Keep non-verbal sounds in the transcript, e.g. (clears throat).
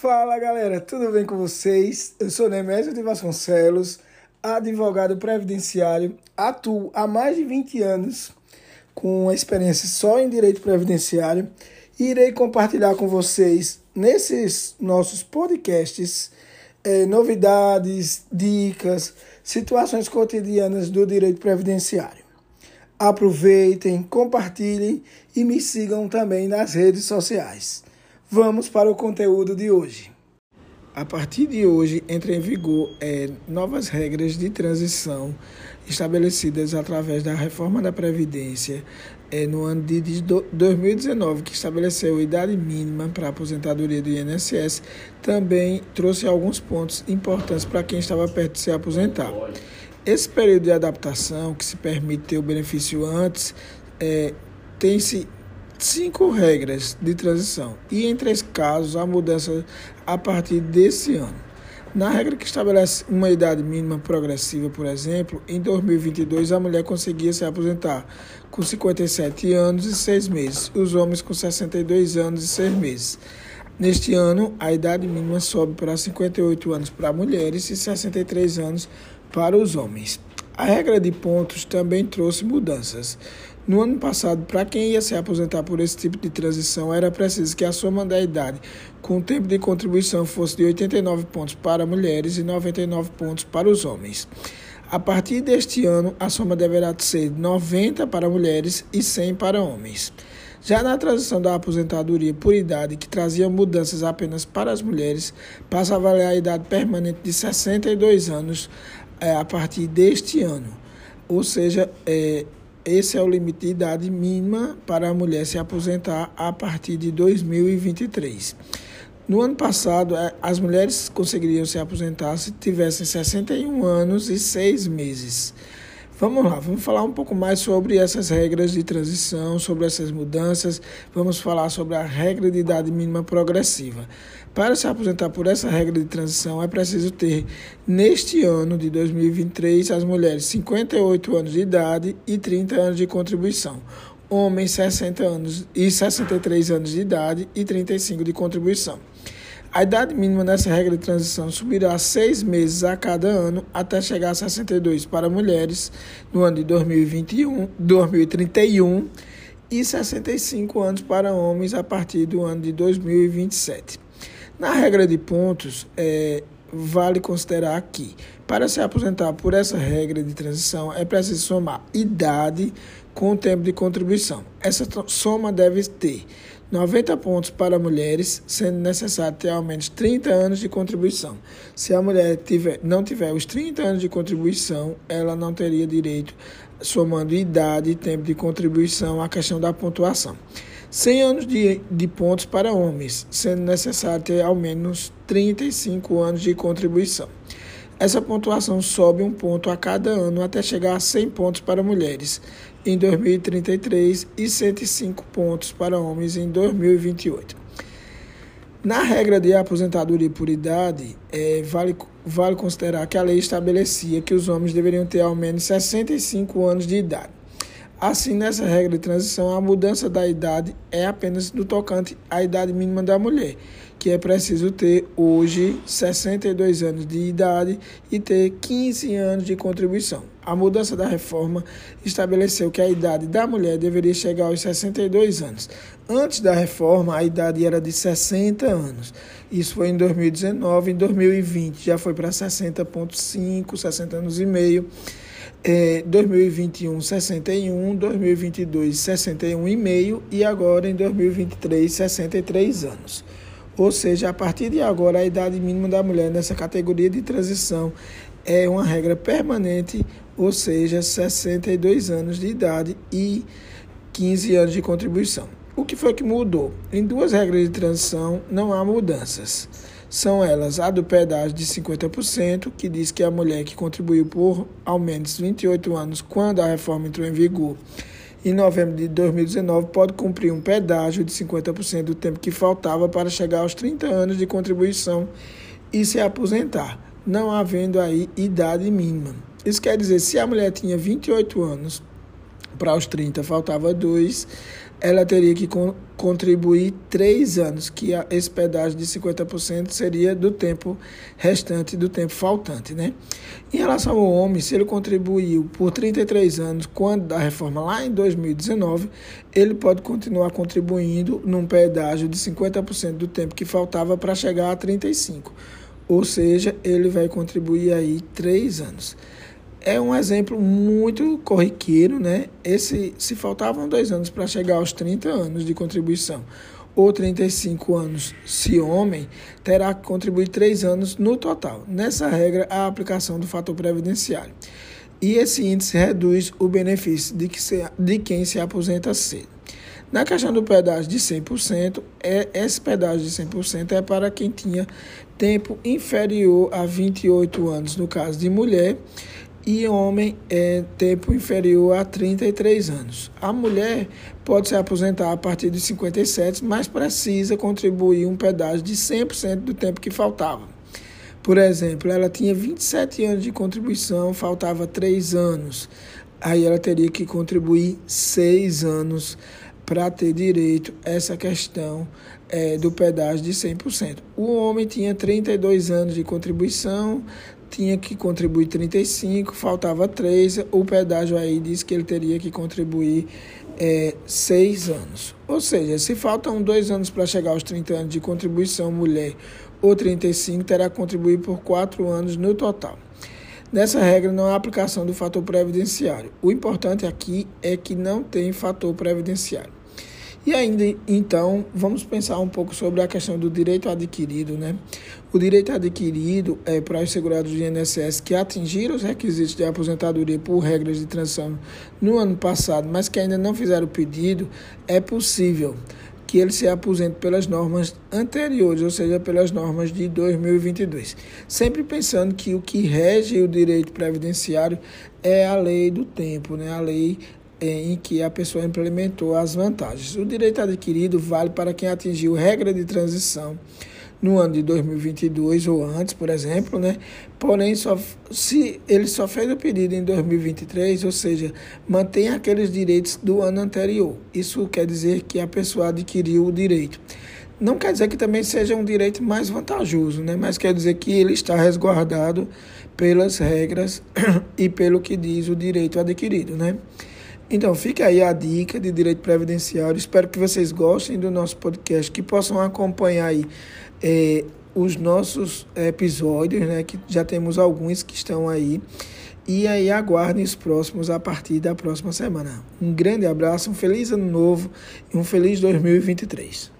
Fala galera, tudo bem com vocês? Eu sou Nemésio de Vasconcelos, advogado previdenciário, atuo há mais de 20 anos com experiência só em direito previdenciário e irei compartilhar com vocês nesses nossos podcasts eh, novidades, dicas, situações cotidianas do direito previdenciário. Aproveitem, compartilhem e me sigam também nas redes sociais. Vamos para o conteúdo de hoje. A partir de hoje entra em vigor é, novas regras de transição estabelecidas através da reforma da Previdência é, no ano de 2019, que estabeleceu a idade mínima para a aposentadoria do INSS, também trouxe alguns pontos importantes para quem estava perto de se aposentar. Esse período de adaptação, que se permite ter o benefício antes, é, tem-se cinco regras de transição e em três casos a mudança a partir desse ano. Na regra que estabelece uma idade mínima progressiva, por exemplo, em 2022 a mulher conseguia se aposentar com 57 anos e 6 meses, os homens com 62 anos e 6 meses. Neste ano, a idade mínima sobe para 58 anos para mulheres e 63 anos para os homens. A regra de pontos também trouxe mudanças. No ano passado, para quem ia se aposentar por esse tipo de transição, era preciso que a soma da idade com o tempo de contribuição fosse de 89 pontos para mulheres e 99 pontos para os homens. A partir deste ano, a soma deverá ser 90 para mulheres e 100 para homens. Já na transição da aposentadoria por idade, que trazia mudanças apenas para as mulheres, passa a valer a idade permanente de 62 anos é, a partir deste ano. Ou seja, é, esse é o limite de idade mínima para a mulher se aposentar a partir de 2023. No ano passado, é, as mulheres conseguiriam se aposentar se tivessem 61 anos e 6 meses. Vamos lá, vamos falar um pouco mais sobre essas regras de transição, sobre essas mudanças. Vamos falar sobre a regra de idade mínima progressiva. Para se aposentar por essa regra de transição, é preciso ter, neste ano de 2023, as mulheres 58 anos de idade e 30 anos de contribuição. Homens 60 anos e 63 anos de idade e 35 de contribuição. A idade mínima nessa regra de transição subirá seis meses a cada ano até chegar a 62 para mulheres no ano de 2021, 2031 e 65 anos para homens a partir do ano de 2027. Na regra de pontos, é, vale considerar que para se aposentar por essa regra de transição é preciso somar idade com o tempo de contribuição. Essa soma deve ter 90 pontos para mulheres, sendo necessário ter ao menos 30 anos de contribuição. Se a mulher tiver, não tiver os 30 anos de contribuição, ela não teria direito, somando idade e tempo de contribuição, à questão da pontuação. 100 anos de, de pontos para homens, sendo necessário ter ao menos 35 anos de contribuição. Essa pontuação sobe um ponto a cada ano até chegar a 100 pontos para mulheres em 2033 e 105 pontos para homens em 2028. Na regra de aposentadoria por idade, é, vale, vale considerar que a lei estabelecia que os homens deveriam ter ao menos 65 anos de idade. Assim, nessa regra de transição, a mudança da idade é apenas no tocante à idade mínima da mulher, que é preciso ter hoje 62 anos de idade e ter 15 anos de contribuição. A mudança da reforma estabeleceu que a idade da mulher deveria chegar aos 62 anos. Antes da reforma, a idade era de 60 anos. Isso foi em 2019, em 2020 já foi para 60,5, 60 anos e meio é, 2021 61, 2022 61,5 e agora em 2023 63 anos. Ou seja, a partir de agora a idade mínima da mulher nessa categoria de transição é uma regra permanente, ou seja, 62 anos de idade e 15 anos de contribuição. O que foi que mudou? Em duas regras de transição não há mudanças. São elas a do pedágio de 50%, que diz que a mulher que contribuiu por ao menos 28 anos quando a reforma entrou em vigor em novembro de 2019 pode cumprir um pedágio de 50% do tempo que faltava para chegar aos 30 anos de contribuição e se aposentar, não havendo aí idade mínima. Isso quer dizer, se a mulher tinha 28 anos para os 30 faltava dois, ela teria que contribuir três anos, que esse pedágio de 50% seria do tempo restante, do tempo faltante. Né? Em relação ao homem, se ele contribuiu por 33 anos, quando da reforma lá em 2019, ele pode continuar contribuindo num pedágio de 50% do tempo que faltava para chegar a 35. Ou seja, ele vai contribuir aí três anos é um exemplo muito corriqueiro, né? Esse, se faltavam dois anos para chegar aos 30 anos de contribuição, ou 35 anos, se homem, terá que contribuir três anos no total. Nessa regra, a aplicação do fator previdenciário. E esse índice reduz o benefício de, que se, de quem se aposenta cedo. Na questão do pedágio de 100%, é, esse pedágio de 100% é para quem tinha tempo inferior a 28 anos, no caso de mulher, e homem é tempo inferior a 33 anos. A mulher pode se aposentar a partir de 57, mas precisa contribuir um pedágio de 100% do tempo que faltava. Por exemplo, ela tinha 27 anos de contribuição, faltava 3 anos. Aí ela teria que contribuir 6 anos para ter direito a essa questão é, do pedágio de 100%. O homem tinha 32 anos de contribuição, tinha que contribuir 35, faltava 3, o pedágio aí diz que ele teria que contribuir é, 6 anos. Ou seja, se faltam 2 anos para chegar aos 30 anos de contribuição mulher ou 35, terá que contribuir por 4 anos no total. Nessa regra não há aplicação do fator previdenciário. O importante aqui é que não tem fator previdenciário. E ainda, então, vamos pensar um pouco sobre a questão do direito adquirido, né? O direito adquirido é para os segurados do INSS que atingiram os requisitos de aposentadoria por regras de transição no ano passado, mas que ainda não fizeram o pedido, é possível que ele se aposente pelas normas anteriores, ou seja, pelas normas de 2022. Sempre pensando que o que rege o direito previdenciário é a lei do tempo, né? a lei em que a pessoa implementou as vantagens. O direito adquirido vale para quem atingiu regra de transição no ano de 2022 ou antes, por exemplo, né? Porém, só, se ele só fez o pedido em 2023, ou seja, mantém aqueles direitos do ano anterior. Isso quer dizer que a pessoa adquiriu o direito. Não quer dizer que também seja um direito mais vantajoso, né? Mas quer dizer que ele está resguardado pelas regras (clears throat) e pelo que diz o direito adquirido, né? Então, fica aí a dica de direito previdenciário. Espero que vocês gostem do nosso podcast, que possam acompanhar aí é, os nossos episódios, né? Que já temos alguns que estão aí. E aí aguardem os próximos a partir da próxima semana. Um grande abraço, um feliz ano novo e um feliz 2023.